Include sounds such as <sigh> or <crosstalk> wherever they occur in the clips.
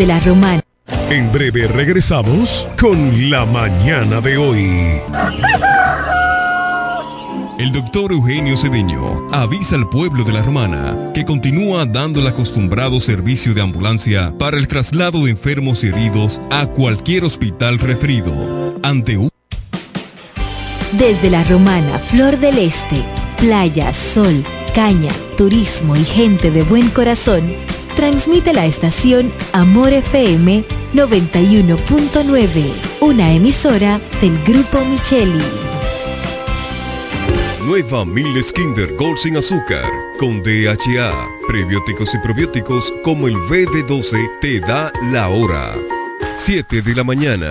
desde la Romana. En breve regresamos con la mañana de hoy. El doctor Eugenio Cedeño avisa al pueblo de la Romana que continúa dando el acostumbrado servicio de ambulancia para el traslado de enfermos y heridos a cualquier hospital referido. Ante un... Desde la Romana, Flor del Este, playa, sol, caña, turismo y gente de buen corazón, transmite la estación Amor FM 91.9, una emisora del Grupo Micheli. Nueva Miles Kinder Gold sin azúcar, con DHA, prebióticos y probióticos como el BB12 te da la hora. 7 de la mañana.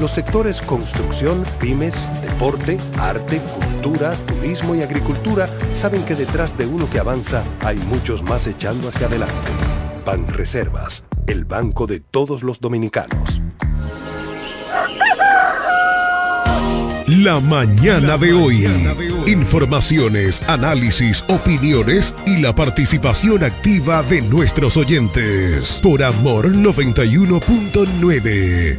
Los sectores construcción, pymes, deporte, arte, cultura, turismo y agricultura saben que detrás de uno que avanza hay muchos más echando hacia adelante. Banreservas, el banco de todos los dominicanos. La mañana de hoy. Informaciones, análisis, opiniones y la participación activa de nuestros oyentes. Por Amor 91.9.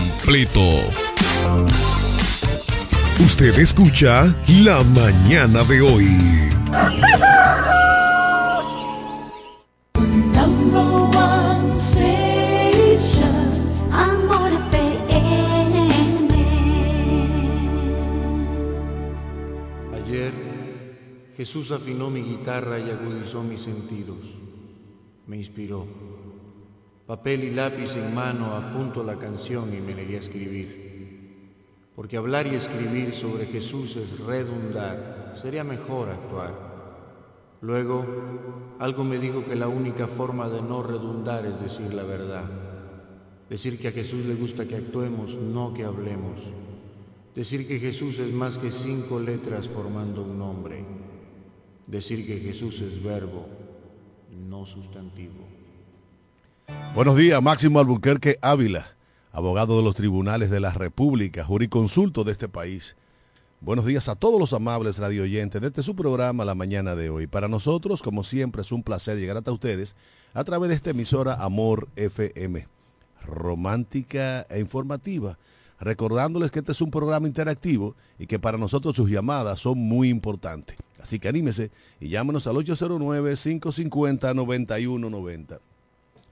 completo. Usted escucha La mañana de hoy. Ayer Jesús afinó mi guitarra y agudizó mis sentidos. Me inspiró. Papel y lápiz en mano apunto la canción y me negué a escribir. Porque hablar y escribir sobre Jesús es redundar. Sería mejor actuar. Luego, algo me dijo que la única forma de no redundar es decir la verdad. Decir que a Jesús le gusta que actuemos, no que hablemos. Decir que Jesús es más que cinco letras formando un nombre. Decir que Jesús es verbo, no sustantivo. Buenos días, Máximo Albuquerque Ávila, abogado de los tribunales de la República, jurisconsulto de este país. Buenos días a todos los amables radio oyentes de este su programa la mañana de hoy. Para nosotros, como siempre, es un placer llegar hasta ustedes a través de esta emisora Amor FM, romántica e informativa, recordándoles que este es un programa interactivo y que para nosotros sus llamadas son muy importantes. Así que anímese y llámenos al 809-550-9190.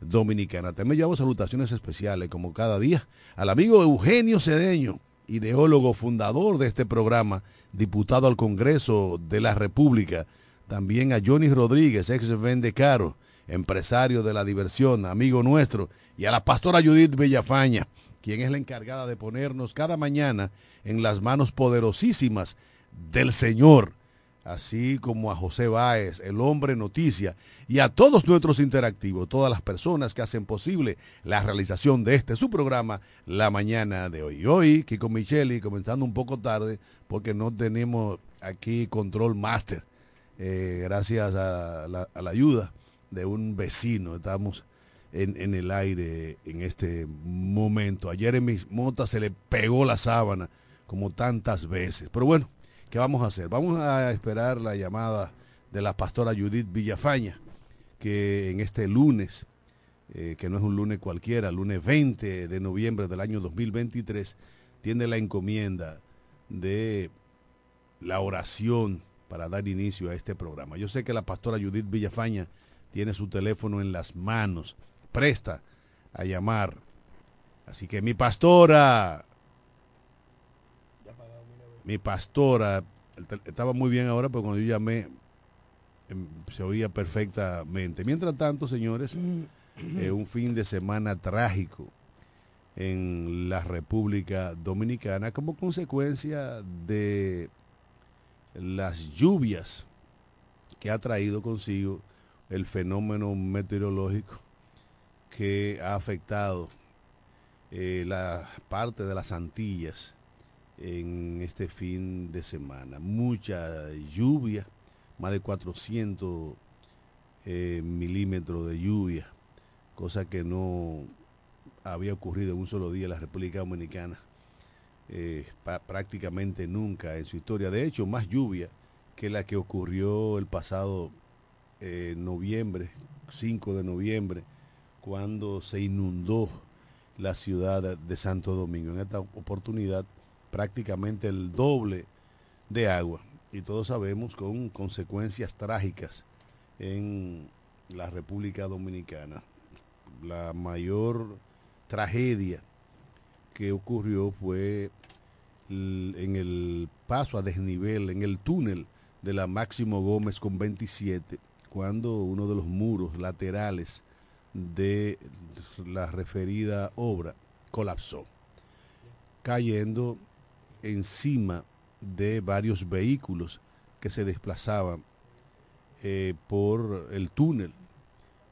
Dominicana. También llamo salutaciones especiales, como cada día, al amigo Eugenio Cedeño, ideólogo fundador de este programa, diputado al Congreso de la República, también a Johnny Rodríguez, ex Vende Caro, empresario de la diversión, amigo nuestro, y a la pastora Judith Bellafaña, quien es la encargada de ponernos cada mañana en las manos poderosísimas del Señor así como a José Báez, el hombre noticia, y a todos nuestros interactivos, todas las personas que hacen posible la realización de este su programa la mañana de hoy. Hoy, Kiko Micheli, comenzando un poco tarde, porque no tenemos aquí control master, eh, gracias a la, ayuda de un vecino, estamos en, en, el aire en este momento. Ayer en mis motas se le pegó la sábana, como tantas veces, pero bueno ¿Qué vamos a hacer? Vamos a esperar la llamada de la pastora Judith Villafaña, que en este lunes, eh, que no es un lunes cualquiera, lunes 20 de noviembre del año 2023, tiene la encomienda de la oración para dar inicio a este programa. Yo sé que la pastora Judith Villafaña tiene su teléfono en las manos, presta a llamar. Así que mi pastora, mi pastora, estaba muy bien ahora, pero cuando yo llamé em, se oía perfectamente. Mientras tanto, señores, mm. eh, un fin de semana trágico en la República Dominicana como consecuencia de las lluvias que ha traído consigo el fenómeno meteorológico que ha afectado eh, la parte de las Antillas en este fin de semana. Mucha lluvia, más de 400 eh, milímetros de lluvia, cosa que no había ocurrido en un solo día en la República Dominicana, eh, prácticamente nunca en su historia. De hecho, más lluvia que la que ocurrió el pasado eh, noviembre, 5 de noviembre, cuando se inundó la ciudad de Santo Domingo. En esta oportunidad prácticamente el doble de agua y todos sabemos con consecuencias trágicas en la República Dominicana. La mayor tragedia que ocurrió fue en el paso a desnivel, en el túnel de la Máximo Gómez con 27, cuando uno de los muros laterales de la referida obra colapsó, cayendo encima de varios vehículos que se desplazaban eh, por el túnel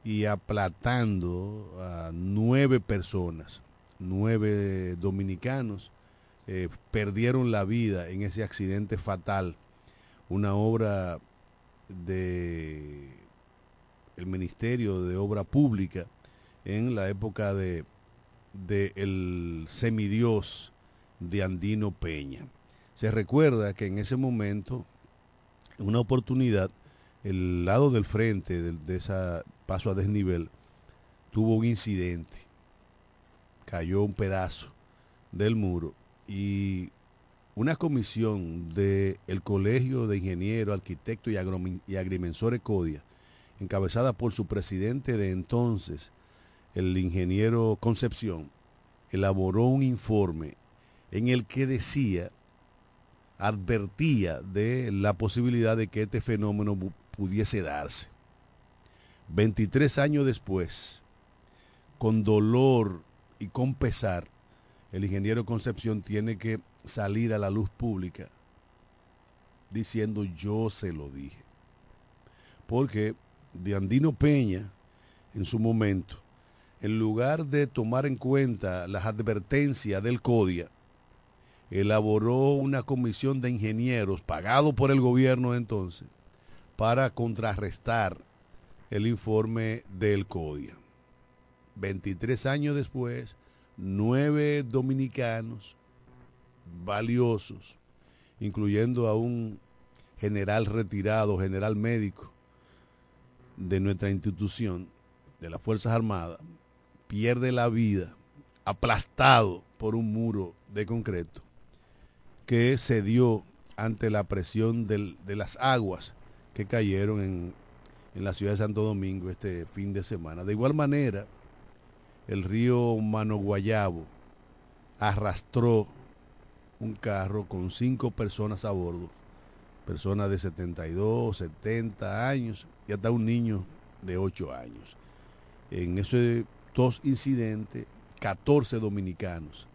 y aplatando a nueve personas, nueve dominicanos, eh, perdieron la vida en ese accidente fatal, una obra de el Ministerio de Obra Pública en la época de, de el semidios de Andino Peña. Se recuerda que en ese momento, en una oportunidad, el lado del frente de, de ese paso a desnivel tuvo un incidente. Cayó un pedazo del muro y una comisión del Colegio de Ingenieros, Arquitectos y, y Agrimensores CODIA, encabezada por su presidente de entonces, el ingeniero Concepción, elaboró un informe en el que decía, advertía de la posibilidad de que este fenómeno pudiese darse. 23 años después, con dolor y con pesar, el ingeniero Concepción tiene que salir a la luz pública diciendo yo se lo dije. Porque de Andino Peña, en su momento, en lugar de tomar en cuenta las advertencias del CODIA, elaboró una comisión de ingenieros pagado por el gobierno entonces para contrarrestar el informe del CODIA. 23 años después, nueve dominicanos valiosos, incluyendo a un general retirado, general médico de nuestra institución, de las Fuerzas Armadas, pierde la vida aplastado por un muro de concreto que se dio ante la presión de las aguas que cayeron en, en la ciudad de Santo Domingo este fin de semana. De igual manera, el río Mano Guayabo arrastró un carro con cinco personas a bordo, personas de 72, 70 años y hasta un niño de 8 años. En esos dos incidentes, 14 dominicanos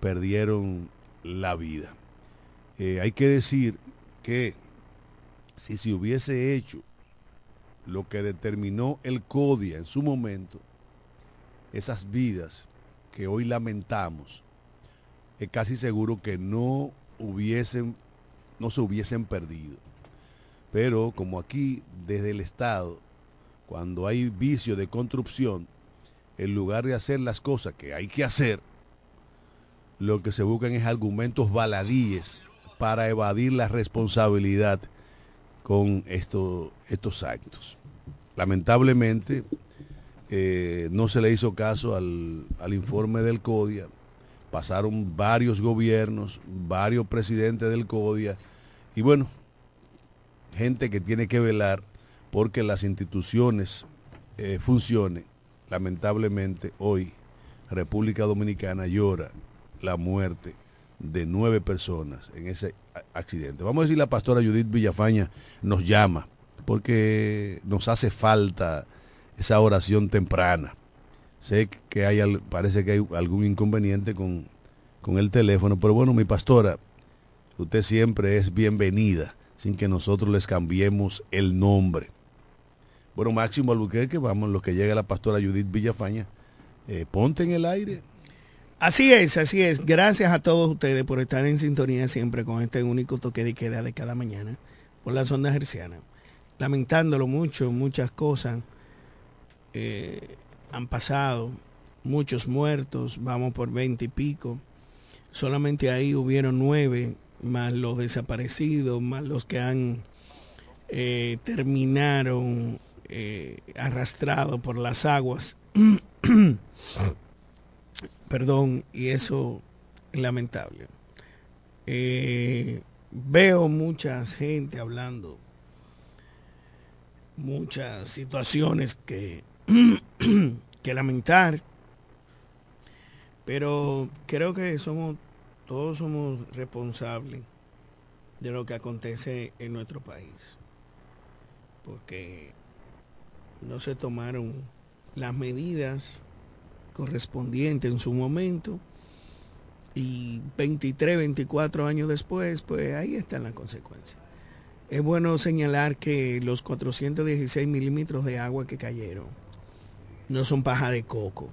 perdieron la vida. Eh, hay que decir que si se hubiese hecho lo que determinó el CODIA en su momento, esas vidas que hoy lamentamos, es casi seguro que no hubiesen, no se hubiesen perdido. Pero como aquí, desde el Estado, cuando hay vicio de construcción, en lugar de hacer las cosas que hay que hacer, lo que se buscan es argumentos baladíes para evadir la responsabilidad con estos, actos. Lamentablemente, eh, no se le hizo caso al, al informe del CODIA. Pasaron varios gobiernos, varios presidentes del CODIA. Y bueno, gente que tiene que velar porque las instituciones eh, funcionen. Lamentablemente hoy República Dominicana llora la muerte de nueve personas en ese accidente. Vamos a decir, la pastora Judith Villafaña nos llama porque nos hace falta esa oración temprana. Sé que hay, parece que hay algún inconveniente con, con el teléfono, pero bueno, mi pastora, usted siempre es bienvenida sin que nosotros les cambiemos el nombre. Bueno, Máximo Albuquerque, vamos, lo que llega la pastora Judith Villafaña. Eh, ponte en el aire. Así es, así es. Gracias a todos ustedes por estar en sintonía siempre con este único toque de queda de cada mañana por las ondas hercianas. Lamentándolo mucho, muchas cosas eh, han pasado, muchos muertos, vamos por veinte y pico. Solamente ahí hubieron nueve, más los desaparecidos, más los que han eh, terminaron eh, arrastrados por las aguas. <clears throat> Perdón, y eso es lamentable. Eh, veo mucha gente hablando, muchas situaciones que, <clears throat> que lamentar, pero creo que somos, todos somos responsables de lo que acontece en nuestro país, porque no se tomaron las medidas correspondientes en su momento y 23, 24 años después, pues ahí están las consecuencias. Es bueno señalar que los 416 milímetros de agua que cayeron no son paja de coco.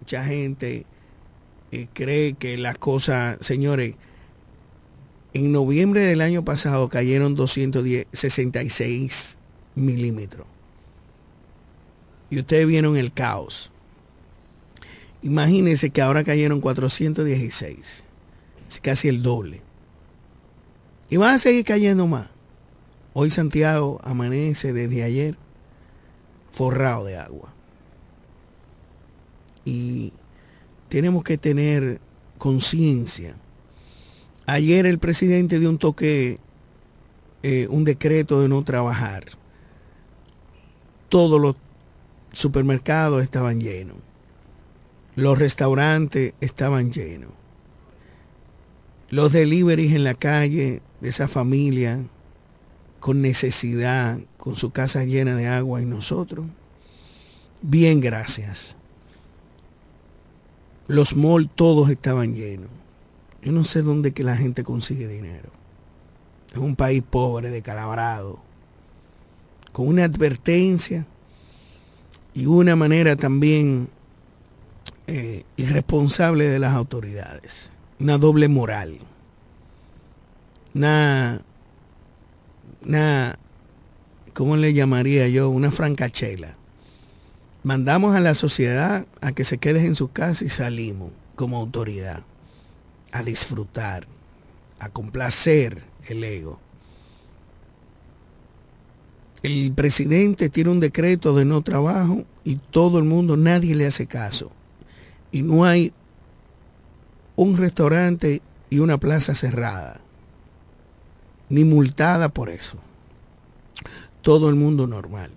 Mucha gente eh, cree que las cosas, señores, en noviembre del año pasado cayeron 266 milímetros. Y ustedes vieron el caos. Imagínense que ahora cayeron 416. Es casi el doble. Y van a seguir cayendo más. Hoy Santiago amanece desde ayer forrado de agua. Y tenemos que tener conciencia. Ayer el presidente dio un toque, eh, un decreto de no trabajar. Todos los supermercados estaban llenos. Los restaurantes estaban llenos. Los deliveries en la calle de esa familia con necesidad, con su casa llena de agua y nosotros. Bien, gracias. Los malls todos estaban llenos. Yo no sé dónde que la gente consigue dinero. Es un país pobre, decalabrado, con una advertencia y una manera también eh, irresponsable de las autoridades. Una doble moral. Una, una, ¿cómo le llamaría yo? Una francachela. Mandamos a la sociedad a que se quede en su casa y salimos como autoridad a disfrutar, a complacer el ego. El presidente tiene un decreto de no trabajo y todo el mundo, nadie le hace caso. Y no hay un restaurante y una plaza cerrada, ni multada por eso. Todo el mundo normal.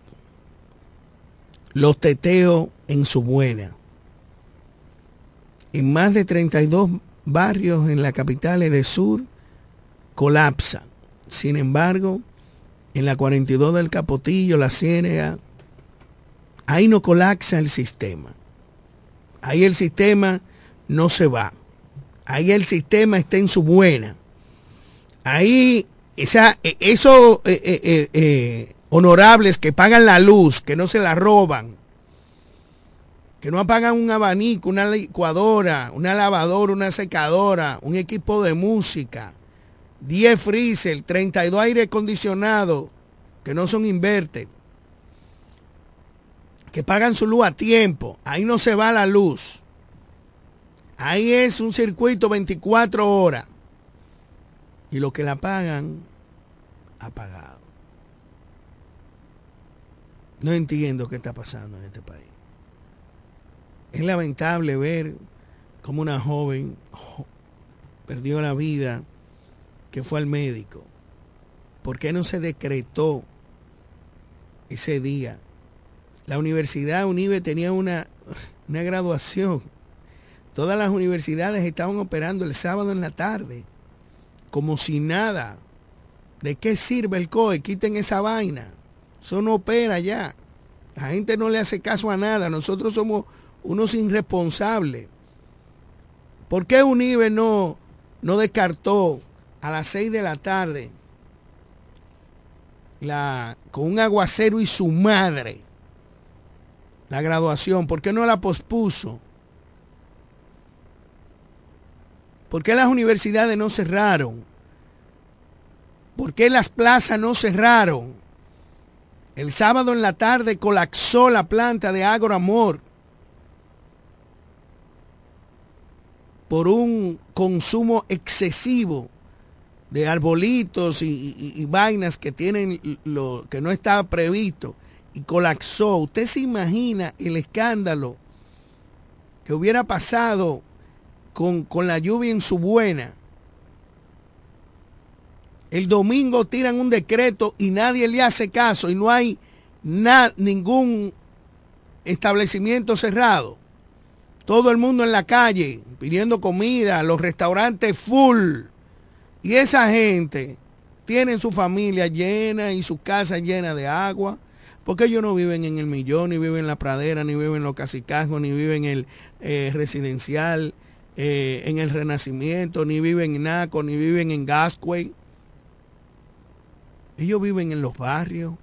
Los teteos en su buena. En más de 32 barrios en la capital de sur colapsa. Sin embargo, en la 42 del Capotillo, la Ciénega, ahí no colapsa el sistema. Ahí el sistema no se va. Ahí el sistema está en su buena. Ahí esa, e, esos eh, eh, eh, honorables que pagan la luz, que no se la roban, que no apagan un abanico, una licuadora, una lavadora, una secadora, un equipo de música, 10 freezer, 32 aire acondicionado, que no son inverter, que pagan su luz a tiempo, ahí no se va la luz. Ahí es un circuito 24 horas. Y lo que la pagan, apagado. No entiendo qué está pasando en este país. Es lamentable ver cómo una joven perdió la vida que fue al médico. ¿Por qué no se decretó ese día? La Universidad Unive tenía una, una graduación. Todas las universidades estaban operando el sábado en la tarde, como si nada. ¿De qué sirve el COE? Quiten esa vaina. Eso no opera ya. La gente no le hace caso a nada. Nosotros somos unos irresponsables. ¿Por qué Unive no, no descartó a las 6 de la tarde la, con un aguacero y su madre la graduación? ¿Por qué no la pospuso? ¿Por qué las universidades no cerraron? ¿Por qué las plazas no cerraron? El sábado en la tarde colapsó la planta de Agroamor por un consumo excesivo de arbolitos y, vainas que tienen lo que no estaba previsto y colapsó. ¿Usted se imagina el escándalo que hubiera pasado con, con la lluvia en su buena? El domingo tiran un decreto y nadie le hace caso y no hay ningún establecimiento cerrado. Todo el mundo en la calle pidiendo comida, los restaurantes full. Y esa gente tiene su familia llena y su casa llena de agua. Porque ellos no viven en el millón, ni viven en la pradera, ni viven en los casicajos, ni viven en el eh, residencial, eh, en el renacimiento, ni viven en Naco, ni viven en Gasquay. Ellos viven en los barrios.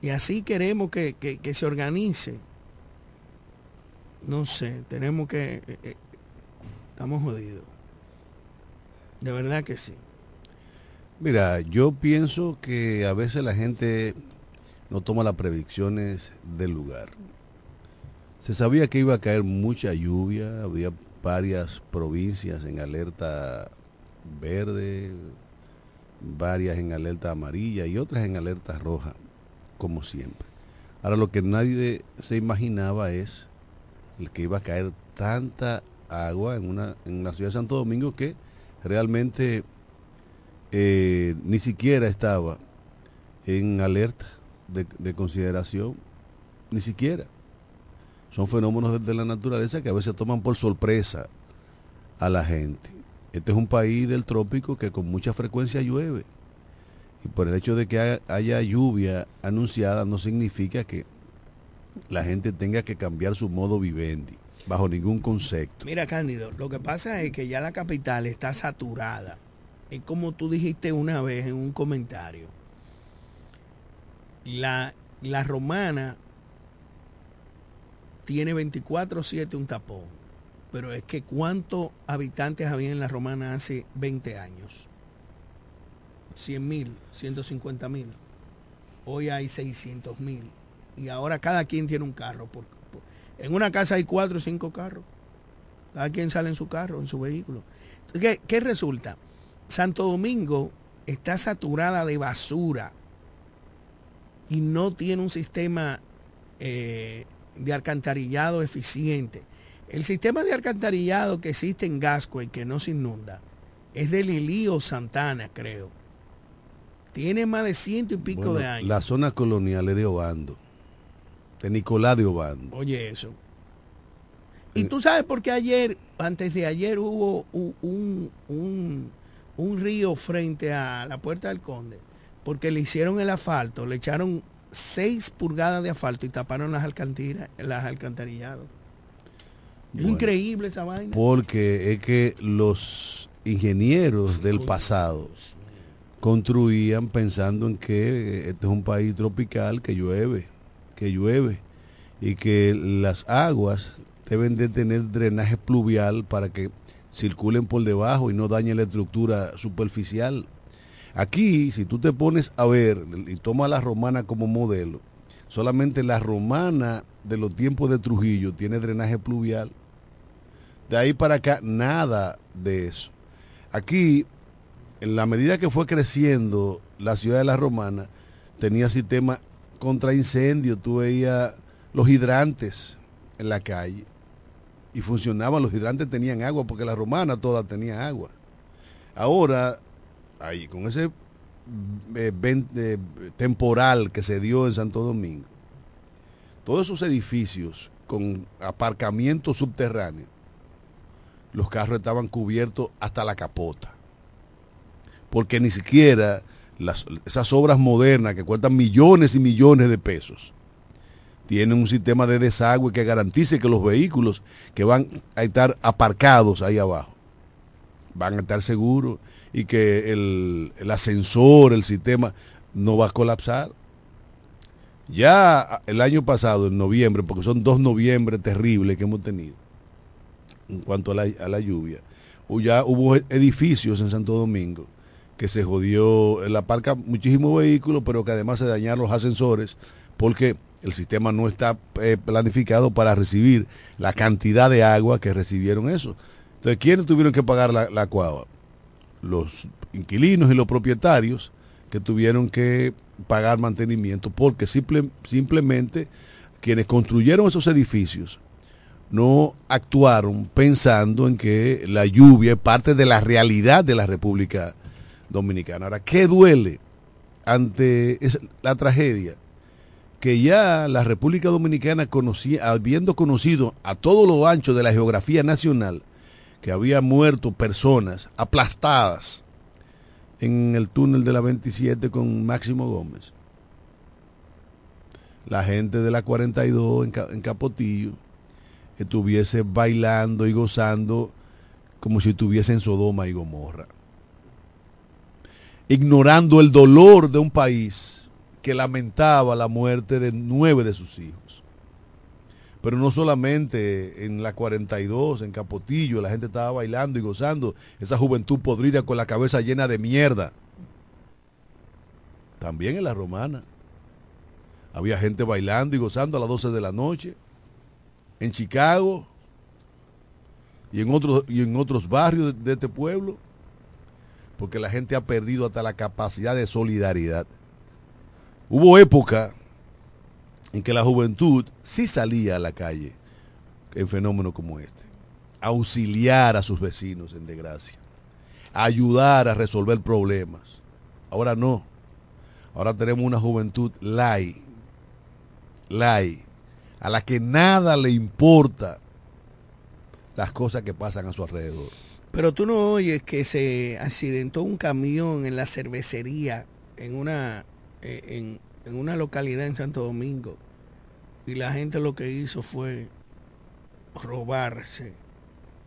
Y así queremos que, que se organice. No sé, tenemos que... Eh, estamos jodidos. De verdad que sí. Mira, yo pienso que a veces la gente no toma las predicciones del lugar. Se sabía que iba a caer mucha lluvia, había varias provincias en alerta verde, varias en alerta amarilla y otras en alerta roja, como siempre. Ahora lo que nadie se imaginaba es el que iba a caer tanta agua en, una, en la ciudad de Santo Domingo que realmente eh, ni siquiera estaba en alerta de, consideración, ni siquiera. Son fenómenos de, la naturaleza que a veces toman por sorpresa a la gente. Este es un país del trópico que con mucha frecuencia llueve. Y por el hecho de que haya lluvia anunciada no significa que la gente tenga que cambiar su modo vivendi, bajo ningún concepto. Mira, Cándido, lo que pasa es que ya la capital está saturada es como tú dijiste una vez en un comentario. La, la romana tiene 24-7 un tapón, pero es que ¿cuántos habitantes había en la romana hace 20 años? 100 mil, 150 mil. Hoy hay 600 mil. Y ahora cada quien tiene un carro. Por, en una casa hay cuatro o cinco carros. Cada quien sale en su carro, en su vehículo. ¿Qué, qué resulta? Santo Domingo está saturada de basura y no tiene un sistema eh, de alcantarillado eficiente. El sistema de alcantarillado que existe en Gasco y que no se inunda es de Lilío Santana, creo. Tiene más de ciento y pico Bueno, de años. La zona colonial es de Obando, de Nicolás de Obando. Oye, eso. Y tú sabes por qué ayer, antes de ayer, hubo un, un, un río frente a la puerta del conde, porque le hicieron el asfalto, le echaron seis pulgadas de asfalto y taparon las, alcantiras, las alcantarillados. Bueno. increíble esa vaina. Porque es que los ingenieros del pasado construían pensando en que este es un país tropical que llueve, que llueve y que las aguas deben de tener drenaje pluvial para que circulen por debajo y no dañen la estructura superficial. Aquí, si tú te pones a ver y toma la romana como modelo, solamente la romana de los tiempos de Trujillo tiene drenaje pluvial. De ahí para acá, nada de eso. Aquí, en la medida que fue creciendo la ciudad de la Romana, tenía sistema contra incendio. Tú veías los hidrantes en la calle y funcionaban. Los hidrantes tenían agua porque la Romana toda tenía agua. Ahora, ahí, con ese eh, ven- eh, temporal que se dio en Santo Domingo, todos esos edificios con aparcamiento subterráneo, los carros estaban cubiertos hasta la capota. Porque ni siquiera las- esas obras modernas que cuestan millones y millones de pesos tienen un sistema de desagüe que garantice que los vehículos que van a estar aparcados ahí abajo van a estar seguros y que el, el ascensor, el sistema no va a colapsar. Ya el año pasado, en noviembre, porque son dos noviembre terribles que hemos tenido, en cuanto a la, a la lluvia, ya hubo edificios en Santo Domingo que se jodió, la parca muchísimos vehículos, pero que además se dañaron los ascensores porque el sistema no está eh, planificado para recibir la cantidad de agua que recibieron eso. Entonces, ¿quiénes tuvieron que pagar la, la cuava? Los inquilinos y los propietarios que tuvieron que pagar mantenimiento porque simple- simplemente quienes construyeron esos edificios no actuaron pensando en que la lluvia es parte de la realidad de la República Dominicana. Ahora, ¿qué duele ante la tragedia? Que ya la República Dominicana conocía, habiendo conocido a todo lo ancho de la geografía nacional, que había muerto personas aplastadas en el túnel de la 27 con Máximo Gómez. La gente de la 42 en, en Capotillo estuviese bailando y gozando como si estuviese en Sodoma y Gomorra. Ignorando el dolor de un país que lamentaba la muerte de nueve de sus hijos. Pero no solamente en la 42, en Capotillo, la gente estaba bailando y gozando, esa juventud podrida con la cabeza llena de mierda. También en la romana. Había gente bailando y gozando a las 12 de la noche. En Chicago y en otros, y en otros barrios de, de este pueblo. Porque la gente ha perdido hasta la capacidad de solidaridad. Hubo época en que la juventud sí salía a la calle en fenómenos como este. Auxiliar a sus vecinos en desgracia. Ayudar a resolver problemas. Ahora no. Ahora tenemos una juventud lai. Lai. A la que nada le importa las cosas que pasan a su alrededor. Pero tú no oyes que se accidentó un camión en la cervecería en una, eh, en una localidad en Santo Domingo y la gente lo que hizo fue robarse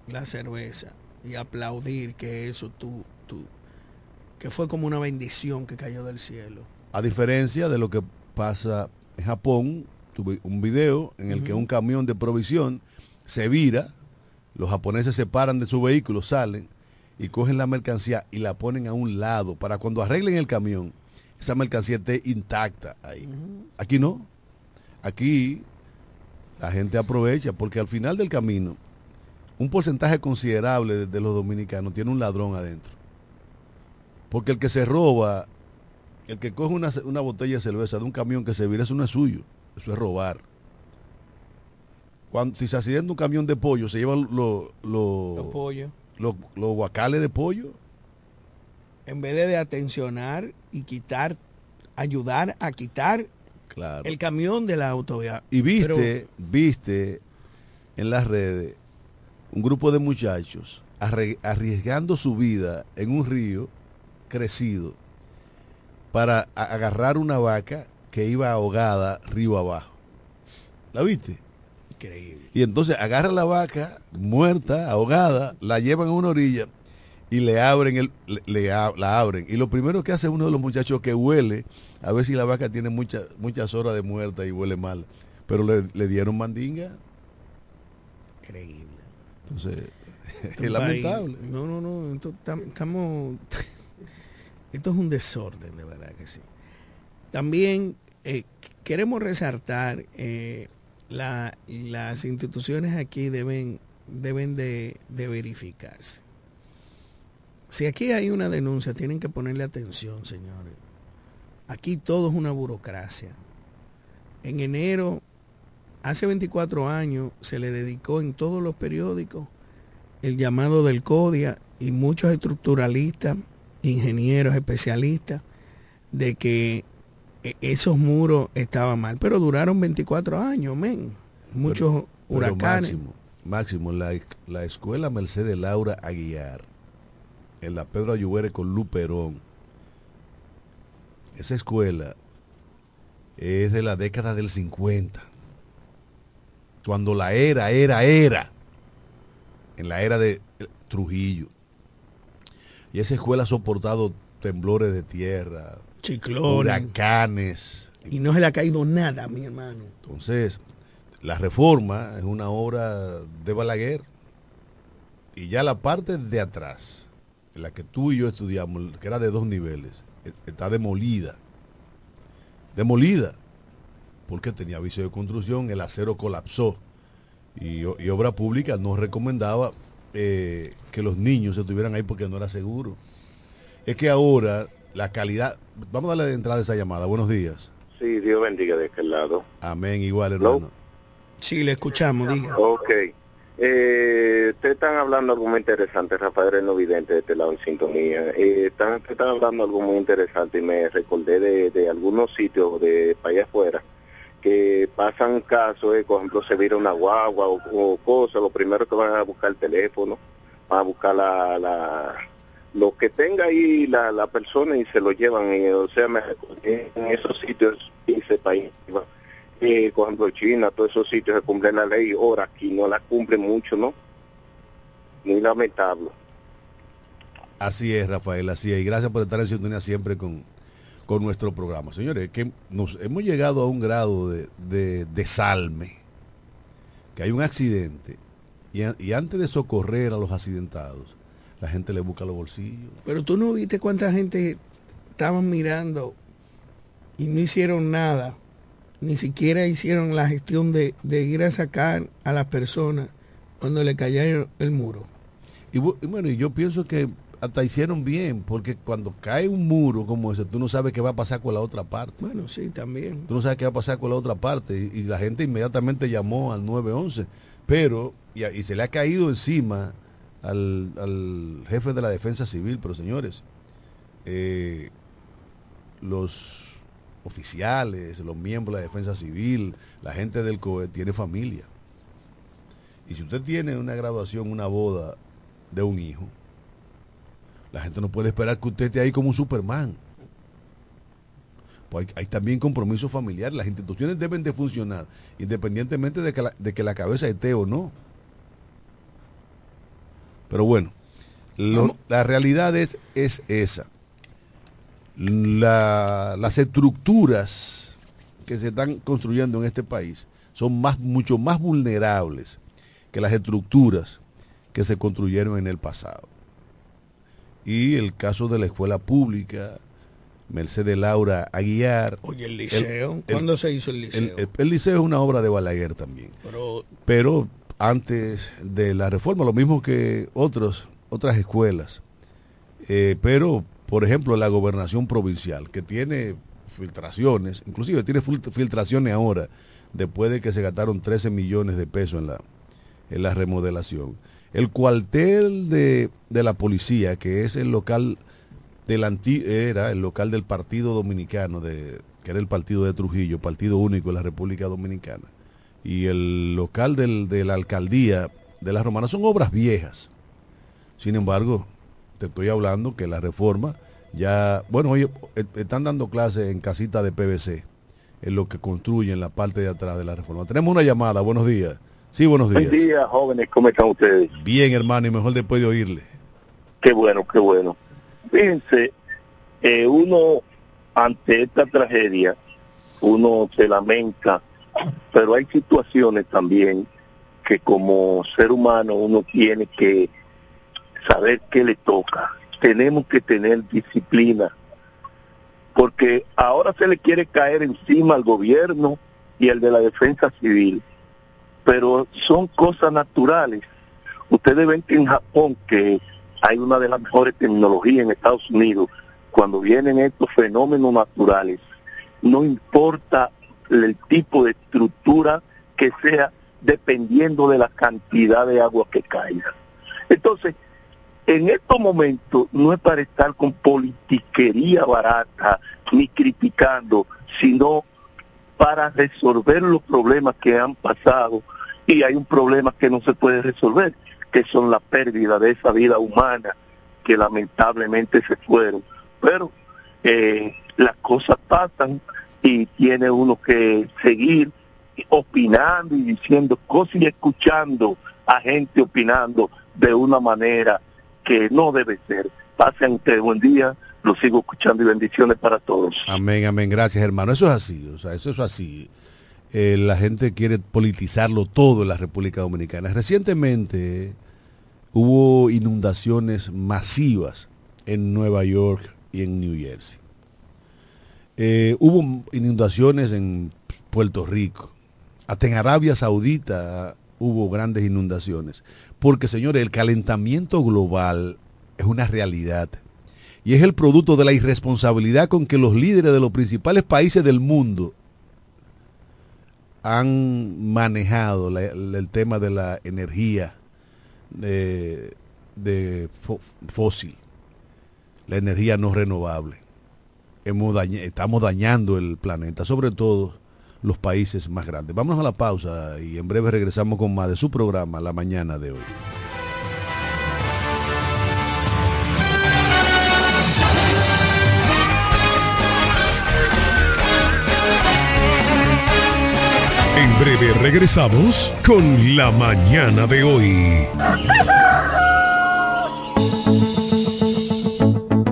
la cerveza y aplaudir que eso tú, tú que fue como una bendición que cayó del cielo. A diferencia de lo que pasa en Japón, tuve un video en el que un camión de provisión se vira, los japoneses se paran de su vehículo, salen y cogen la mercancía y la ponen a un lado para cuando arreglen el camión, esa mercancía esté intacta ahí. Aquí no. Aquí la gente aprovecha porque al final del camino un porcentaje considerable de, los dominicanos tiene un ladrón adentro. Porque el que se roba, el que coge una, una botella de cerveza de un camión que se vira, eso no es suyo, eso es robar. Cuando si se accidenta un camión de pollo, se llevan los Los pollos. los los guacales de pollo. En vez de atencionar y quitar, ayudar a quitar Claro. el camión de la autovía. Y viste, Pero- viste en las redes un grupo de muchachos arriesgando su vida en un río crecido para agarrar una vaca que iba ahogada río abajo. ¿La viste? Increíble. Y entonces agarra la vaca muerta, ahogada, la llevan a una orilla y le abren el, le, le a- la abren. Y lo primero que hace uno de los muchachos que huele a ver si la vaca tiene muchas muchas horas de muerta y huele mal. Pero le, le dieron mandinga. Increíble. Entonces, <laughs> es lamentable. No, no, no. estamos. <laughs> Esto es un desorden, de verdad que sí. También eh, queremos resaltar eh, la- las instituciones aquí deben deben de, de verificarse. Si aquí hay una denuncia, tienen que ponerle atención, señores. Aquí todo es una burocracia. En enero, hace 24 años, se le dedicó en todos los periódicos el llamado del CODIA y muchos estructuralistas, ingenieros, especialistas, de que eh, esos muros estaban mal. Pero duraron 24 años, men. Muchos Pero huracanes. Máximo, máximo la, la escuela Mercedes Laura Aguiar, en la Pedro Ayubere con Luperón. Esa escuela es de la década del 50. Cuando la era, era, era. En la era de Trujillo. Y esa escuela ha soportado temblores de tierra, Ciclones. huracanes, Y no se le ha caído nada, mi hermano. entonces, la reforma es una obra de Balaguer. Y ya la parte de atrás, en la que tú y yo estudiamos, que era de dos niveles, e- está demolida. Demolida. Porque tenía aviso de construcción, el acero colapsó. Y, Obra Pública no recomendaba eh, que los niños estuvieran ahí porque no era seguro. Es que ahora la calidad... Vamos a darle de entrada a esa llamada. Buenos días. Sí, Dios bendiga de aquel lado. Amén, igual hermano. Sí, le escuchamos, diga. Ok. Eh, ustedes están hablando algo muy interesante, Rafael Reno Vidente de este lado en sintonía. Eh, están, ustedes están hablando algo muy interesante y me recordé de, de algunos sitios de allá afuera que pasan casos, eh, por ejemplo, se vira una guagua o, cosas, lo primero que van a buscar el teléfono, van a buscar la, la lo que tenga ahí la, la persona y se lo llevan, eh, o sea, me recordé en esos sitios y ese país. Eh, por ejemplo, China, todos esos sitios que cumplen la ley, ahora aquí no la cumplen mucho, ¿no? Muy lamentable. Así es, Rafael, así es. Y gracias por estar en sintonía siempre con, con nuestro programa. Señores, es que nos hemos llegado a un grado de, de desalme, que hay un accidente, y, a- y antes de socorrer a los accidentados, la gente le busca los bolsillos. Pero tú no viste cuánta gente estaban mirando y no hicieron nada. Ni siquiera hicieron la gestión de, de ir a sacar a las personas cuando le cayeron el muro. Y, y bueno, y yo pienso que hasta hicieron bien, porque cuando cae un muro como ese, tú no sabes qué va a pasar con la otra parte. Bueno, sí, también. Tú no sabes qué va a pasar con la otra parte. Y, y la gente inmediatamente llamó al 911. Pero, y se le ha caído encima al, al jefe de la defensa civil. Pero señores, eh, los oficiales, los miembros de la defensa civil, la gente del COE tiene familia. Y si usted tiene una graduación, una boda de un hijo, la gente no puede esperar que usted esté ahí como un Superman. Pues hay, hay también compromiso familiar. Las instituciones deben de funcionar independientemente de que la, de que la cabeza esté o no. Pero bueno, lo- la realidad es, es esa. La- las estructuras que se están construyendo en este país son más, mucho más vulnerables que las estructuras que se construyeron en el pasado. Y el caso de la escuela pública, Mercedes Laura Aguiar. Oye, el liceo, el- ¿cuándo se hizo el liceo? El liceo es una obra de Balaguer también. Pero Pero antes de la reforma, lo mismo que otros, otras escuelas. Eh, pero, por ejemplo, la gobernación provincial, que tiene filtraciones, inclusive tiene fil- filtraciones ahora, después de que se gastaron 13 millones de pesos en la, en la remodelación. El cuartel de, de la policía, que es el local del anti- era el local del Partido Dominicano, de, que era el partido de Trujillo, partido único en la República Dominicana, y el local del- de la alcaldía de la Romana son obras viejas. Sin embargo, te estoy hablando que la reforma ya, bueno, oye, e- están dando clases en casita de PVC, en lo que construyen la parte de atrás de la reforma. Tenemos una llamada, buenos días. Sí, buenos días. Buen día, jóvenes, ¿cómo están ustedes? Bien, hermano, y mejor después de oírle. Qué bueno, qué bueno. Fíjense, eh, uno ante esta tragedia, uno se lamenta, pero hay situaciones también que como ser humano uno tiene que saber qué le toca. Tenemos que tener disciplina, porque ahora se le quiere caer encima al gobierno y al de la defensa civil, pero son cosas naturales. Ustedes ven que en Japón, que hay una de las mejores tecnologías en Estados Unidos, cuando vienen estos fenómenos naturales, no importa el tipo de estructura que sea, dependiendo de la cantidad de agua que caiga. Entonces, en estos momentos no es para estar con politiquería barata ni criticando, sino para resolver los problemas que han pasado y hay un problema que no se puede resolver, que son la pérdida de esa vida humana que lamentablemente se fueron. Pero eh, las cosas pasan y tiene uno que seguir opinando y diciendo cosas y escuchando a gente opinando de una manera que no debe ser. Pasen ustedes buen día, los sigo escuchando y bendiciones para todos. Amén, amén. Gracias, hermano. Eso es así, o sea, eso es así. Eh, la gente quiere politizarlo todo en la República Dominicana. Recientemente hubo inundaciones masivas en Nueva York y en New Jersey. Eh, hubo inundaciones en Puerto Rico. Hasta en Arabia Saudita hubo grandes inundaciones. Porque, señores, el calentamiento global es una realidad y es el producto de la irresponsabilidad con que los líderes de los principales países del mundo han manejado el tema de la energía de, fósil, la energía no renovable. Estamos dañando el planeta, sobre todo los países más grandes. Vámonos a la pausa y en breve regresamos con más de su programa la mañana de hoy. En breve regresamos con la mañana de hoy. <laughs>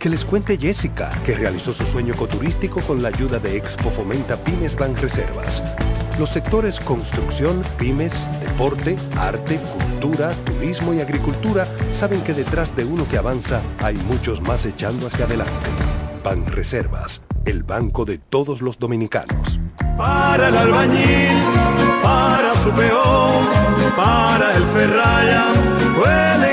Que les cuente Jessica, que realizó su sueño ecoturístico con la ayuda de Expo Fomenta Pymes Banreservas. Los sectores construcción, pymes, deporte, arte, cultura, turismo y agricultura saben que detrás de uno que avanza hay muchos más echando hacia adelante. Banreservas, el banco de todos los dominicanos. Para el albañil, para su peón, para el ferraya, huele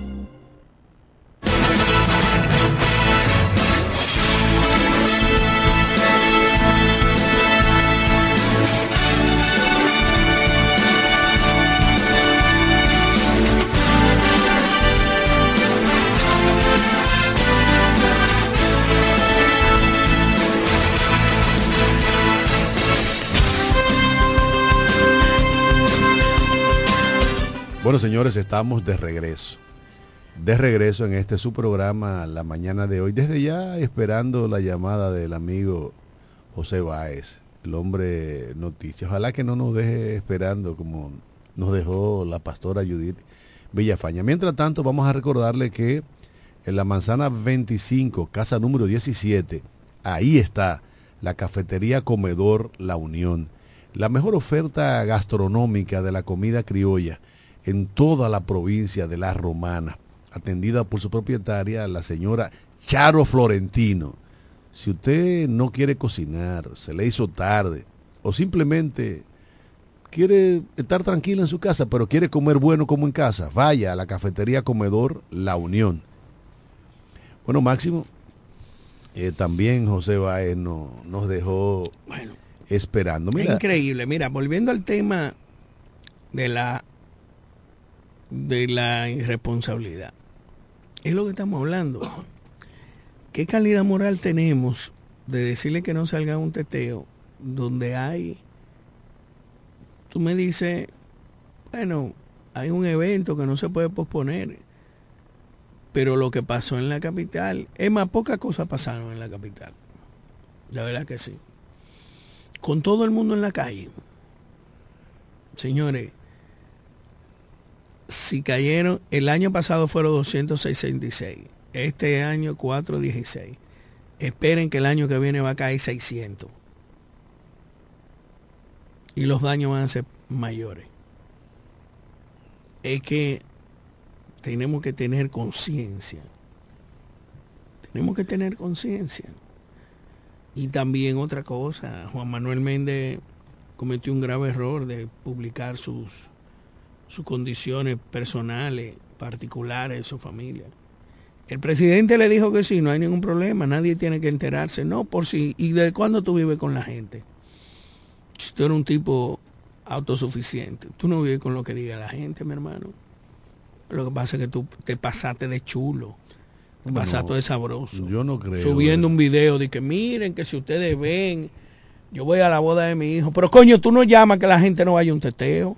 señores, estamos de regreso. De regreso en este su programa la mañana de hoy. Desde ya esperando la llamada del amigo José Báez, el hombre noticias. Ojalá que no nos deje esperando como nos dejó la pastora Judith Villafaña. Mientras tanto, vamos a recordarle que en la manzana 25, casa número 17, ahí está la cafetería Comedor La Unión. La mejor oferta gastronómica de la comida criolla en toda la provincia de La Romana, atendida por su propietaria, la señora Charo Florentino. Si usted no quiere cocinar, se le hizo tarde, o simplemente quiere estar tranquilo en su casa, pero quiere comer bueno como en casa, vaya a la cafetería Comedor La Unión. Bueno, Máximo, eh, también José Baez no, nos dejó Bueno, esperando. es Mira, increíble. Mira, volviendo al tema de la de la irresponsabilidad. Es lo que estamos hablando. ¿Qué calidad moral tenemos de decirle que no salga un teteo donde hay, tú me dices, bueno, hay un evento que no se puede posponer, pero lo que pasó en la capital, es más, pocas cosas pasaron en la capital. La verdad que sí. Con todo el mundo en la calle. Señores, si cayeron, el año pasado fueron 266, este año 416. Esperen que el año que viene va a caer 600. Y los daños van a ser mayores. Es que tenemos que tener conciencia. Tenemos que tener conciencia. Y también otra cosa, Juan Manuel Méndez cometió un grave error de publicar sus, sus condiciones personales, particulares de su familia. El presidente le dijo que sí, no hay ningún problema, nadie tiene que enterarse. No, por si. ¿Y de cuándo tú vives con la gente? Si tú eres un tipo autosuficiente, tú no vives con lo que diga la gente, mi hermano. Lo que pasa es que tú te pasaste de chulo, te pasaste de sabroso. yo no creo. Subiendo un video de que miren que si ustedes ven, yo voy a la boda de mi hijo. Pero coño, tú no llamas que la gente no vaya a un teteo.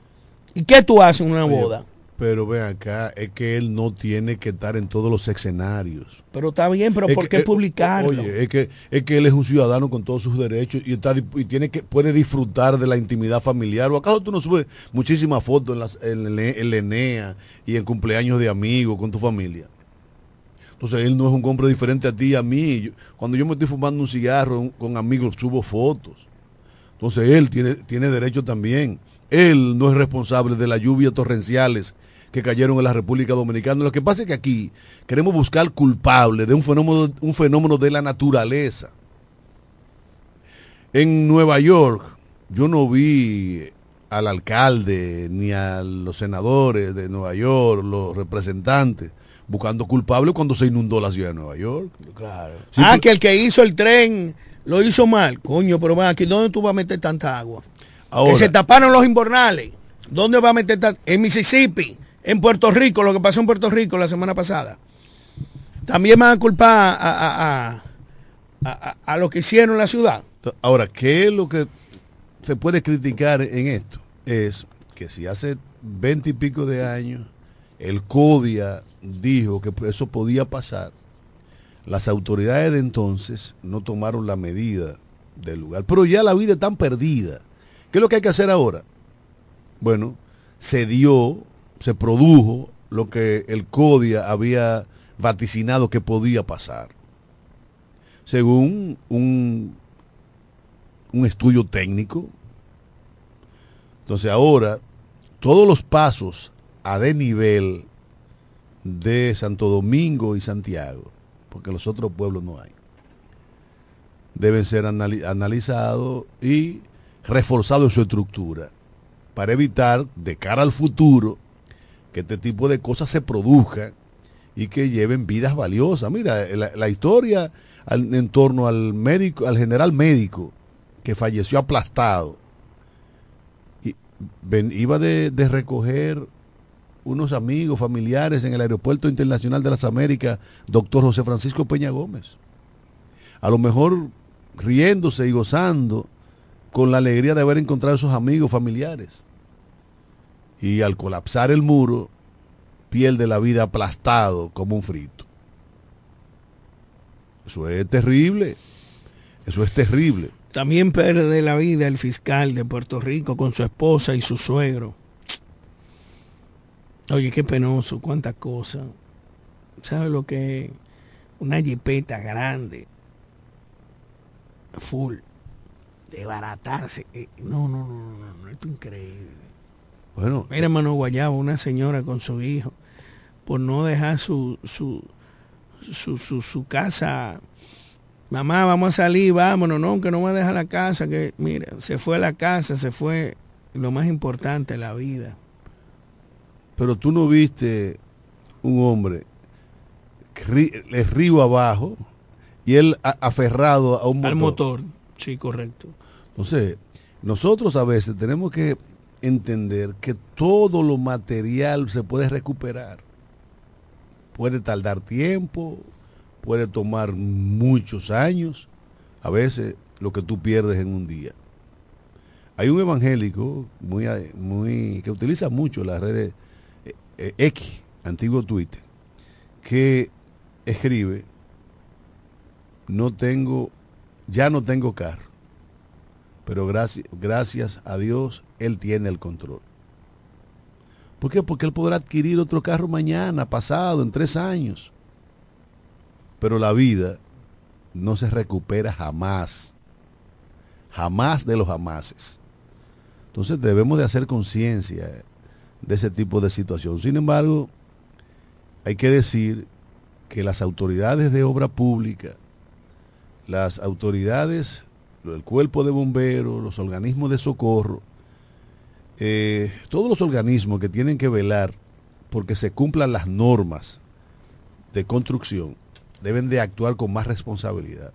¿Y qué tú haces en una boda? Pero ven acá, es que él no tiene que estar en todos los escenarios. Pero está bien, pero Es ¿por que- qué eh, publicarlo? Oye, es que, es que él es un ciudadano con todos sus derechos y, está, y tiene que, puede disfrutar de la intimidad familiar. ¿O acaso tú no subes muchísimas fotos en, las, en, ENEA y en cumpleaños de amigos con tu familia? Entonces él no es un hombre diferente a ti y a mí. Yo- cuando yo me estoy fumando un cigarro con amigos, subo fotos. Entonces él tiene, tiene derecho también. Él no es responsable de las lluvias torrenciales que cayeron en la República Dominicana. Lo que pasa es que aquí queremos buscar culpables de un fenómeno, un fenómeno de la naturaleza. En Nueva York, yo no vi al alcalde ni a los senadores de Nueva York, los representantes, buscando culpables cuando se inundó la ciudad de Nueva York. Claro. Sí, ah, que el que hizo el tren lo hizo mal. Coño, pero va aquí, ¿dónde tú vas a meter tanta agua? Ahora- que se taparon los invernales. ¿Dónde va a meter? En Mississippi, en Puerto Rico, lo que pasó en Puerto Rico la semana pasada. También van a culpar a, a, a, a- lo que hicieron en la ciudad. Ahora, ¿qué es lo que se puede criticar en esto? Es que si hace veinte y pico de años el CODIA dijo que eso podía pasar, las autoridades de entonces no tomaron la medida del lugar. Pero ya la vida está tan perdida. ¿Qué es lo que hay que hacer ahora? Bueno, se dio, se produjo lo que el CODIA había vaticinado que podía pasar. Según un, un estudio técnico. Entonces ahora, todos los pasos a de nivel de Santo Domingo y Santiago, porque los otros pueblos no hay, deben ser anali- analizados y reforzados en su estructura para evitar de cara al futuro que este tipo de cosas se produzcan y que lleven vidas valiosas. Mira, la, historia en torno al médico, al general médico que falleció aplastado, y iba de recoger unos amigos, familiares en el Aeropuerto Internacional de las Américas, doctor José Francisco Peña Gómez. A lo mejor riéndose y gozando con la alegría de haber encontrado a esos amigos familiares. Y al colapsar el muro, pierde la vida aplastado como un frito. Eso es terrible. Eso es terrible. También pierde la vida el fiscal de Puerto Rico con su esposa y su suegro. Oye, qué penoso, cuántas cosas. ¿Sabe lo que? Una jipeta grande, full, desbaratarse. Eh, No, no, no, no, no, esto es increíble. Bueno, Mira, hermano Guayabo, una señora con su hijo, por no dejar su, su, su, su, su casa. Mamá, vamos a salir, vámonos, no, que no me deja la casa, que mira, se fue a la casa, se fue lo más importante, la vida. pero tú no viste un hombre el río abajo y él aferrado a un motor. Al motor, sí, correcto. Entonces, nosotros a veces tenemos que entender que todo lo material se puede recuperar. Puede tardar tiempo, puede tomar muchos años, a veces lo que tú pierdes en un día. Hay un evangélico muy, muy que utiliza mucho las redes eh, eh, X, antiguo Twitter, que escribe, no tengo, ya no tengo carro pero gracias, a Dios Él tiene el control. ¿Por qué? Porque Él podrá adquirir otro carro mañana, pasado, en tres años. Pero la vida no se recupera jamás. Jamás de los jamases. Entonces debemos de hacer conciencia de ese tipo de situación. Sin embargo, hay que decir que las autoridades de obra pública, las autoridades el cuerpo de bomberos, los organismos de socorro, eh, todos los organismos que tienen que velar porque se cumplan las normas de construcción, deben de actuar con más responsabilidad.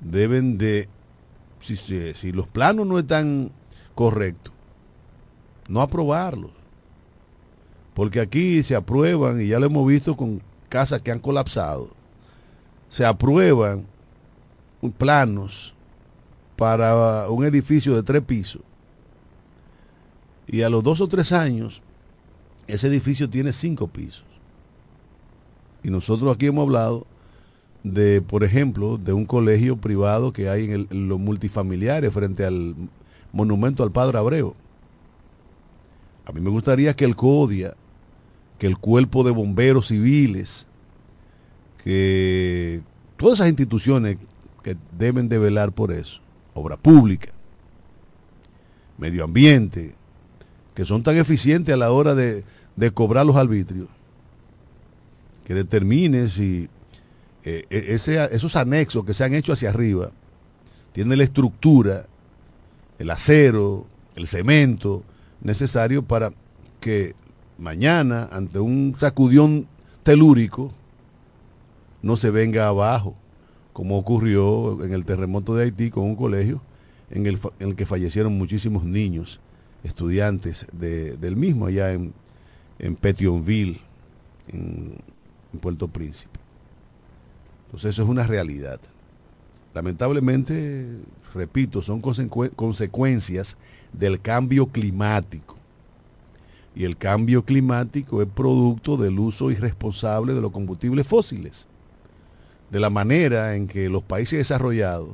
Deben de, si, si, si los planos no están correctos, no aprobarlos. Porque aquí se aprueban, y ya lo hemos visto con casas que han colapsado, se aprueban planos para un edificio de tres pisos y a los dos o tres años ese edificio tiene cinco pisos. Y nosotros aquí hemos hablado de, por ejemplo, de un colegio privado que hay en, los multifamiliares frente al monumento al Padre Abreu. A mí me gustaría que el CODIA, que el cuerpo de bomberos civiles, que todas esas instituciones que deben de velar por eso, obra pública, medio ambiente, que son tan eficientes a la hora de, de cobrar los arbitrios, que determine si eh, eh, ese- esos anexos que se han hecho hacia arriba tienen la estructura, el acero, el cemento necesario para que mañana, ante un sacudión telúrico, no se venga abajo, como ocurrió en el terremoto de Haití con un colegio en el, que fallecieron muchísimos niños, estudiantes de- del mismo allá en, Petionville, en, Puerto Príncipe. Entonces eso es una realidad. Lamentablemente, repito, son consecu- consecuencias del cambio climático. Y el cambio climático es producto del uso irresponsable de los combustibles fósiles. De la manera en que los países desarrollados,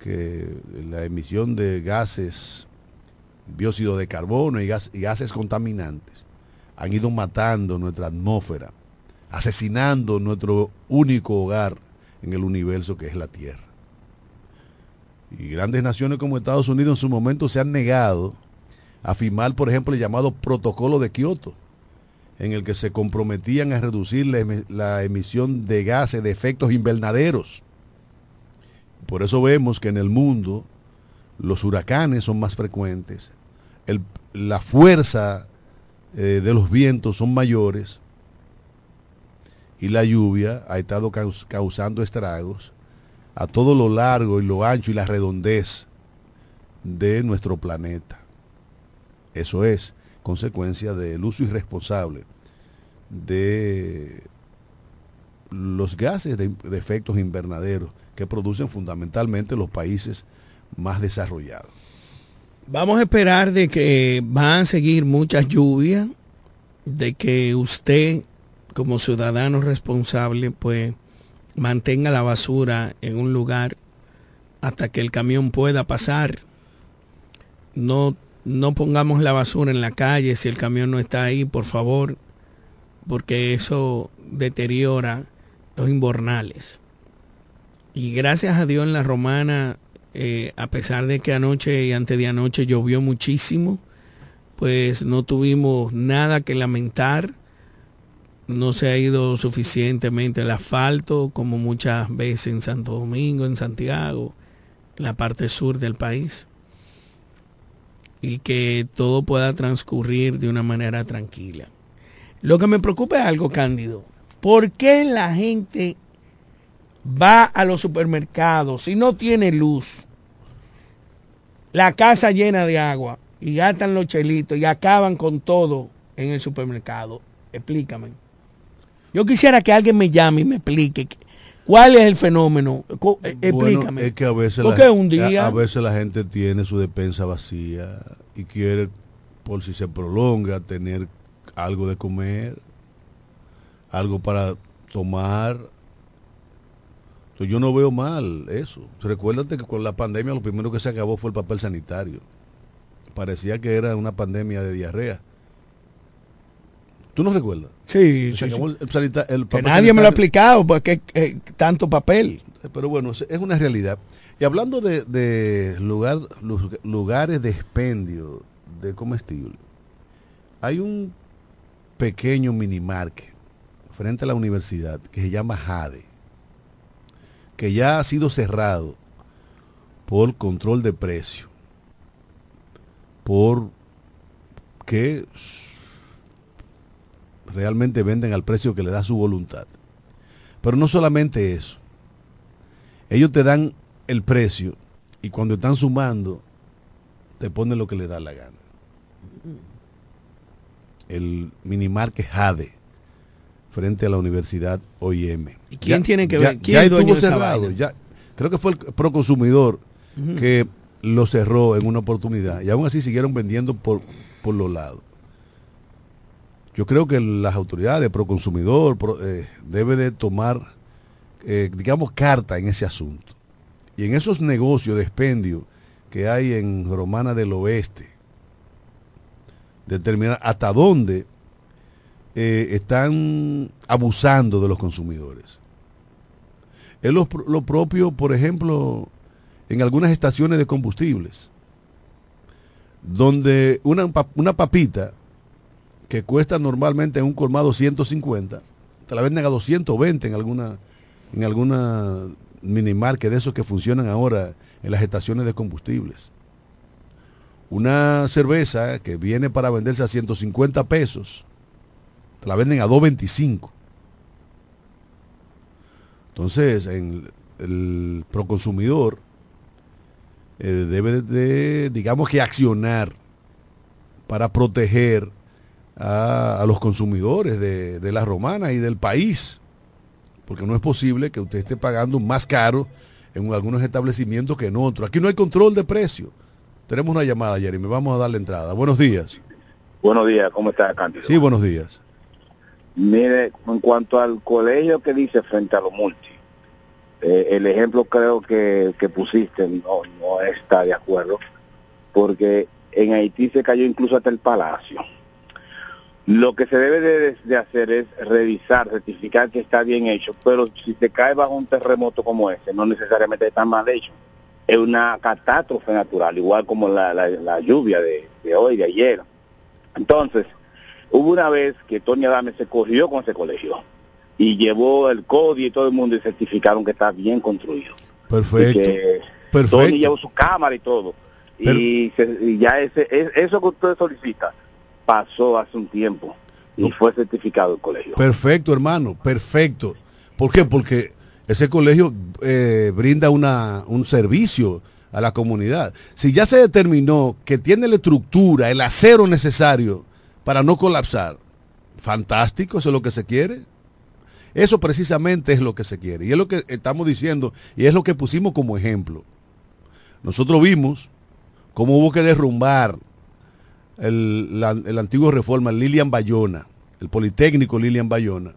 que la emisión de gases, dióxido de carbono y, y gases contaminantes, han ido matando nuestra atmósfera, asesinando nuestro único hogar en el universo que es la Tierra. Y grandes naciones como Estados Unidos en su momento se han negado a firmar, por ejemplo, el llamado Protocolo de Kioto, en el que se comprometían a reducir la, emi- la emisión de gases de efectos invernaderos. Por eso vemos que en el mundo los huracanes son más frecuentes, la fuerza eh, de los vientos son mayores y la lluvia ha estado caus- causando estragos a todo lo largo y lo ancho y la redondez de nuestro planeta. Eso es consecuencia del uso irresponsable de los gases de, efectos invernaderos que producen fundamentalmente los países más desarrollados. Vamos a esperar de que van a seguir muchas lluvias, de que usted como ciudadano responsable pues mantenga la basura en un lugar hasta que el camión pueda pasar. No, no pongamos la basura en la calle si el camión no está ahí, por favor, porque eso deteriora los invernales. Y gracias a Dios en la romana, eh, a pesar de que anoche y antes de anoche llovió muchísimo, pues no tuvimos nada que lamentar. No se ha ido suficientemente el asfalto como muchas veces en Santo Domingo, en Santiago, en la parte sur del país. Y que todo pueda transcurrir de una manera tranquila. Lo que me preocupa es algo, Cándido. ¿Por qué la gente va a los supermercados si no tiene luz? La casa llena de agua y gastan los chelitos y acaban con todo en el supermercado. Explícame. Yo quisiera que alguien me llame y me explique cuál es el fenómeno. Eh, Explícame. Bueno, es que a veces, Porque la, un día- a veces la gente tiene su despensa vacía y quiere, por si se prolonga, tener algo de comer, algo para tomar. Entonces, yo no veo mal eso. Recuérdate que con la pandemia lo primero que se acabó fue el papel sanitario. Parecía que era una pandemia de diarrea. ¿Tú no recuerdas? Sí, sí, el el Que nadie me lo ha explicado, porque eh, tanto papel. Pero bueno, es una realidad. Y hablando de, de lugar, lu- lugares de expendio de comestible, hay un pequeño minimarket frente a la universidad que se llama Jade, que ya ha sido cerrado por control de precio, por que realmente venden al precio que le da su voluntad. Pero no solamente eso. Ellos te dan el precio y cuando están sumando, te ponen lo que le da la gana. El minimarket Jade, frente a la Universidad OIM. ¿Y quién tiene que ya- ver? ¿Quién ya es dueño estuvo cerrado. Ya, creo que fue el Proconsumidor Ujú. que lo cerró en una oportunidad y aún así siguieron vendiendo por, por los lados. yo creo que las autoridades, Proconsumidor, pro, eh, debe de tomar, eh, digamos, carta en ese asunto. Y en esos negocios de expendio que hay en Romana del Oeste, determinar hasta dónde eh, están abusando de los consumidores. Es lo, lo propio, por ejemplo, en algunas estaciones de combustibles, donde una, una papita que cuesta normalmente en un colmado 150, te la venden a 220 en alguna, en alguna minimarket de esos que funcionan ahora en las estaciones de combustibles. Una cerveza que viene para venderse a 150 pesos, la venden a 225. Entonces, en el proconsumidor eh, debe de, digamos que accionar para proteger a, los consumidores de, de la romana y del país. Porque no es posible que usted esté pagando más caro en algunos establecimientos que en otros. Aquí no hay control de precio. Tenemos una llamada, Jeremy. Vamos a darle entrada. Buenos días. Buenos días, ¿cómo está Cándido? Sí, buenos días. Mire, en cuanto al colegio que dice frente a los multi, eh, el ejemplo creo que, que pusiste no, no está de acuerdo, porque en Haití se cayó incluso hasta el palacio. Lo que se debe de, de hacer es revisar, certificar que está bien hecho, pero si se cae bajo un terremoto como ese, no necesariamente está mal hecho. Es una catástrofe natural, igual como la, la, la lluvia de, de hoy, de ayer. Entonces, hubo una vez que Tony Adame se corrió con ese colegio y llevó el código y todo el mundo y certificaron que está bien construido. Perfecto. Y que Perfecto. Tony llevó su cámara y todo. y, se- y ya ese, es- eso que usted solicita pasó hace un tiempo y fue certificado el colegio. Perfecto, hermano, perfecto. ¿Por qué? Porque ese colegio eh, brinda una, un servicio a la comunidad. Si ya se determinó que tiene la estructura, el acero necesario para no colapsar, fantástico, eso es lo que se quiere. Eso precisamente es lo que se quiere. Y es lo que estamos diciendo y es lo que pusimos como ejemplo. Nosotros vimos cómo hubo que derrumbar el, la, el antiguo reforma, Lilian Bayona, el Politécnico Lilian Bayona,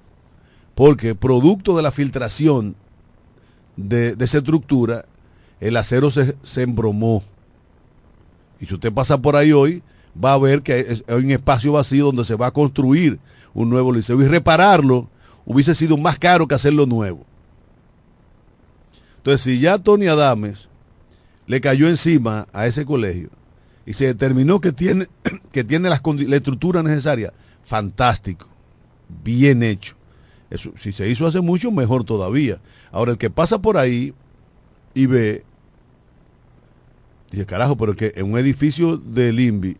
porque producto de la filtración de, de esa estructura, el acero se, se embromó. Y si usted pasa por ahí hoy, va a ver que hay, un espacio vacío donde se va a construir un nuevo liceo. Y repararlo hubiese sido más caro que hacerlo nuevo. Entonces, si ya Tony Adames le cayó encima a ese colegio y se determinó que tiene, <clears throat> que tiene las la estructura necesaria, fantástico, bien hecho. Eso, si se hizo hace mucho, mejor todavía. Ahora, el que pasa por ahí y ve, dice, carajo, pero que en un edificio del INVI,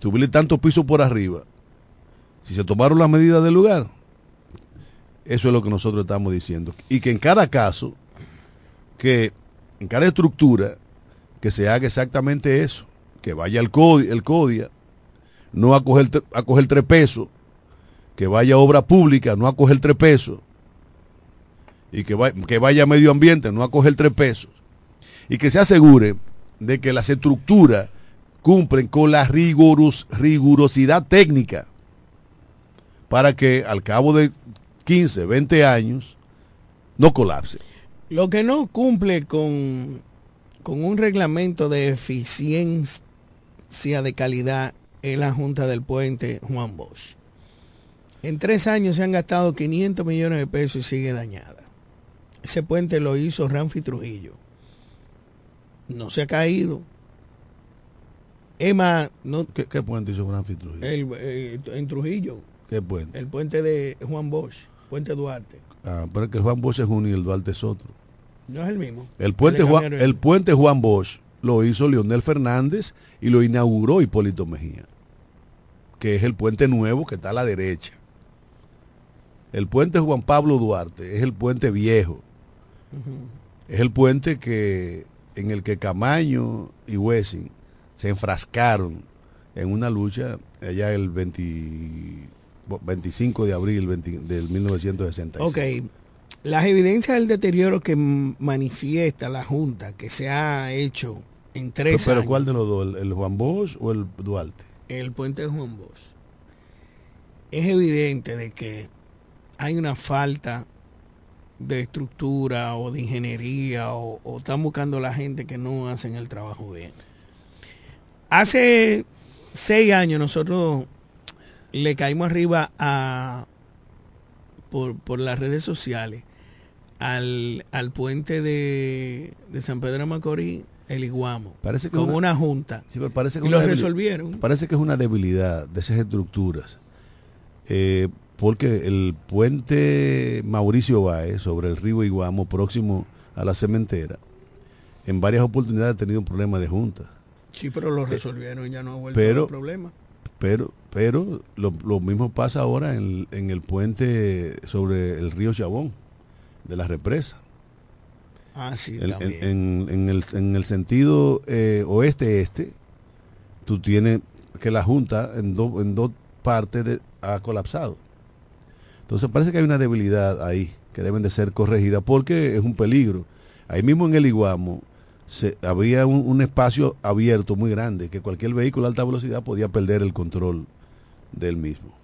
subirle tantos pisos por arriba, si se tomaron las medidas del lugar, eso es lo que nosotros estamos diciendo. Y que en cada caso, que en cada estructura, que se haga exactamente eso, que vaya el CODIA, el CODIA no a a coger tres pesos, que vaya a obra pública, no a coger tres pesos, y que, va- que vaya a medio ambiente, no a coger tres pesos, y que se asegure de que las estructuras cumplen con la rigurosidad técnica para que al cabo de 15, 20 años no colapse. Lo que no cumple con, con un reglamento de eficiencia de calidad es la Junta del Puente Juan Bosch. En tres años se han gastado 500 millones de pesos y sigue dañada. Ese puente lo hizo Ramfi Trujillo. No se ha caído. Emma, no, ¿Qué, qué puente hizo Gran Trujillo? el- eh, en Trujillo, ¿Qué puente? el puente de Juan Bosch, Puente Duarte. Ah, pero es que Juan Bosch es uno y el Duarte es otro. No es el mismo. El puente, Juan, el puente Juan Bosch lo hizo Leonel Fernández y lo inauguró Hipólito Mejía, que es el puente nuevo que está a la derecha. El puente Juan Pablo Duarte es el puente viejo. Es el puente que en el que Camaño y Wessing se enfrascaron en una lucha allá el 20 25 de abril 20 del 1966. Ok, las evidencias del deterioro que manifiesta la Junta que se ha hecho en Pero, tres pero años, ¿cuál de los dos? ¿El, el Juan Bosch o el Duarte? el puente de Juan Bosch. es evidente de que hay una falta de estructura o de ingeniería o, o están buscando la gente que no hacen el trabajo bien. Hace seis años nosotros le caímos arriba a por, por las redes sociales al, al puente de, de San Pedro de Macorís, el Iguamo, Parece que con una- una, junta. Sí, pero parece que y una lo resolvieron. Parece que es una debilidad de esas estructuras. Eh, porque el puente Mauricio Báez sobre el río Iguamo, próximo a la cementera, en varias oportunidades ha tenido un problema de junta. Sí, pero lo resolvieron y ya no ha vuelto pero- el problema. Pero, pero lo, lo mismo pasa ahora en, en el puente sobre el río Chabón, de la represa. Ah, sí, también. en- en el, en el sentido eh, oeste-este, tú tienes que la Junta en, do- en dos partes de- ha colapsado. Entonces parece que hay una debilidad ahí que deben de ser corregidas porque es un peligro. Ahí mismo en el Iguamo se, había un, espacio abierto muy grande que cualquier vehículo a alta velocidad podía perder el control del mismo.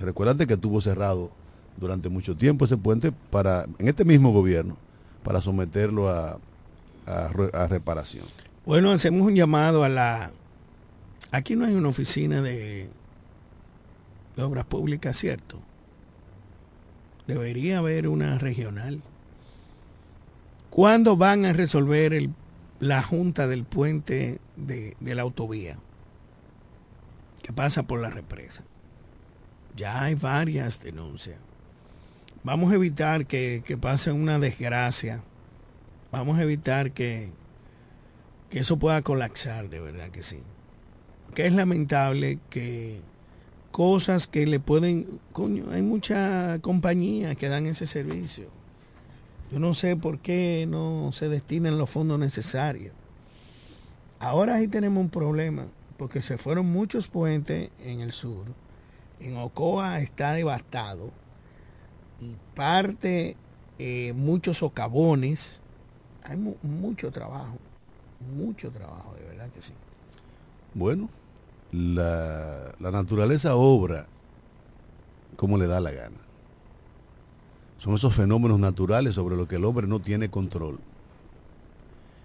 Recuérdate que estuvo cerrado durante mucho tiempo ese puente para en este mismo gobierno para someterlo a, a reparación. Bueno, hacemos un llamado a la... Aquí no hay una oficina de, de obras públicas, ¿cierto? Debería haber una regional. ¿Cuándo van a resolver la junta del puente de, de la autovía que pasa por la represa? Ya hay varias denuncias. Vamos a evitar que, que pase una desgracia. Vamos a evitar que, que eso pueda colapsar, de verdad que sí. Que es lamentable que cosas que le pueden, coño, hay muchas compañías que dan ese servicio. Yo no sé por qué no se destinan los fondos necesarios. Ahora ahí tenemos un problema, porque se fueron muchos puentes en el sur. En Ocoa está devastado y parte, eh, muchos socavones. Hay mu- mucho trabajo, mucho trabajo, de verdad que sí. Bueno, la, la naturaleza obra como le da la gana. Son esos fenómenos naturales sobre los que el hombre no tiene control.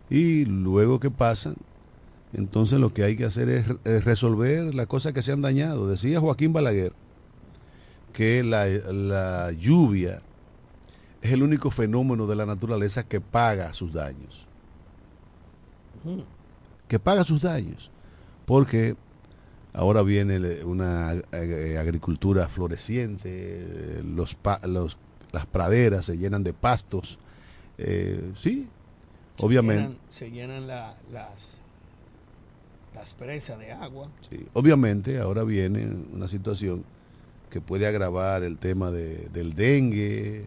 Y luego que pasan, entonces lo que hay que hacer es, es resolver las cosas que se han dañado. Decía Joaquín Balaguer que la, la lluvia es el único fenómeno de la naturaleza que paga sus daños. Que paga sus daños. Porque ahora viene una eh, agricultura floreciente, eh, los, pa- los- las praderas se llenan de pastos. Eh, sí, obviamente. Se llenan, se llenan la- las, las presas de agua. Sí, obviamente ahora viene una situación que puede agravar el tema de- del dengue,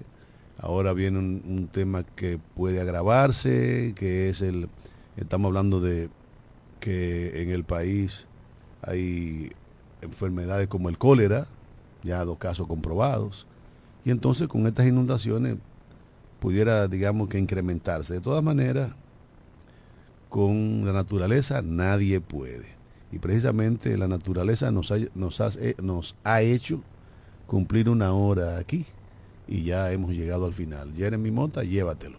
ahora viene un, un tema que puede agravarse, que es el, estamos hablando de que en el país hay enfermedades como el cólera, ya dos casos comprobados, y entonces con estas inundaciones pudiera, digamos que incrementarse. De todas maneras, con la naturaleza nadie puede. Y precisamente la naturaleza nos ha, eh, hecho cumplir una hora aquí y ya hemos llegado al final. Jeremy Mota, llévatelo.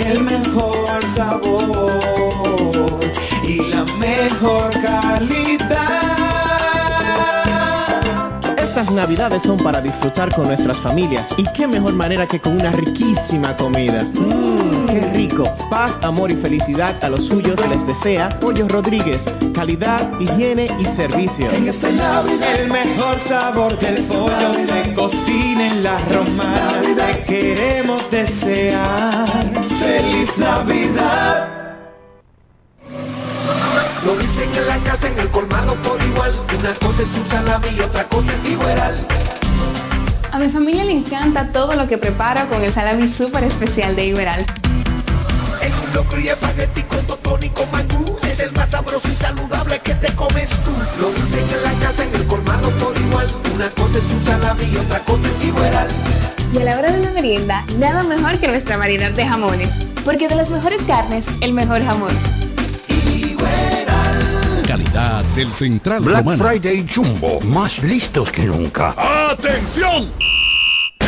el mejor sabor y la mejor calidad. Estas navidades son para disfrutar con nuestras familias y qué mejor manera que con una riquísima comida. Mmm, qué rico. Paz, amor y felicidad a los suyos les desea Pollo Rodríguez. Calidad, higiene y servicio. En esta Navidad el mejor sabor del pollo se cocina en la romana. Te queremos desear feliz Navidad. Lo dicen en la casa, en el colmado por igual. Una cosa es un salami y otra cosa es igual. A mi familia le encanta todo lo que preparo con el salami súper especial de Iberal. En un locro y espagueti con totón y con mangú. Es el más sabroso y saludable que te comes tú. Lo dicen en la casa, en el colmado por igual. Una cosa es un salami y otra cosa es igual. Y a la hora de la merienda, nada mejor que nuestra variedad de jamones. Porque de las mejores carnes, el mejor jamón. Calidad del Central Black Romano. Friday Jumbo, más listos que nunca. ¡Atención!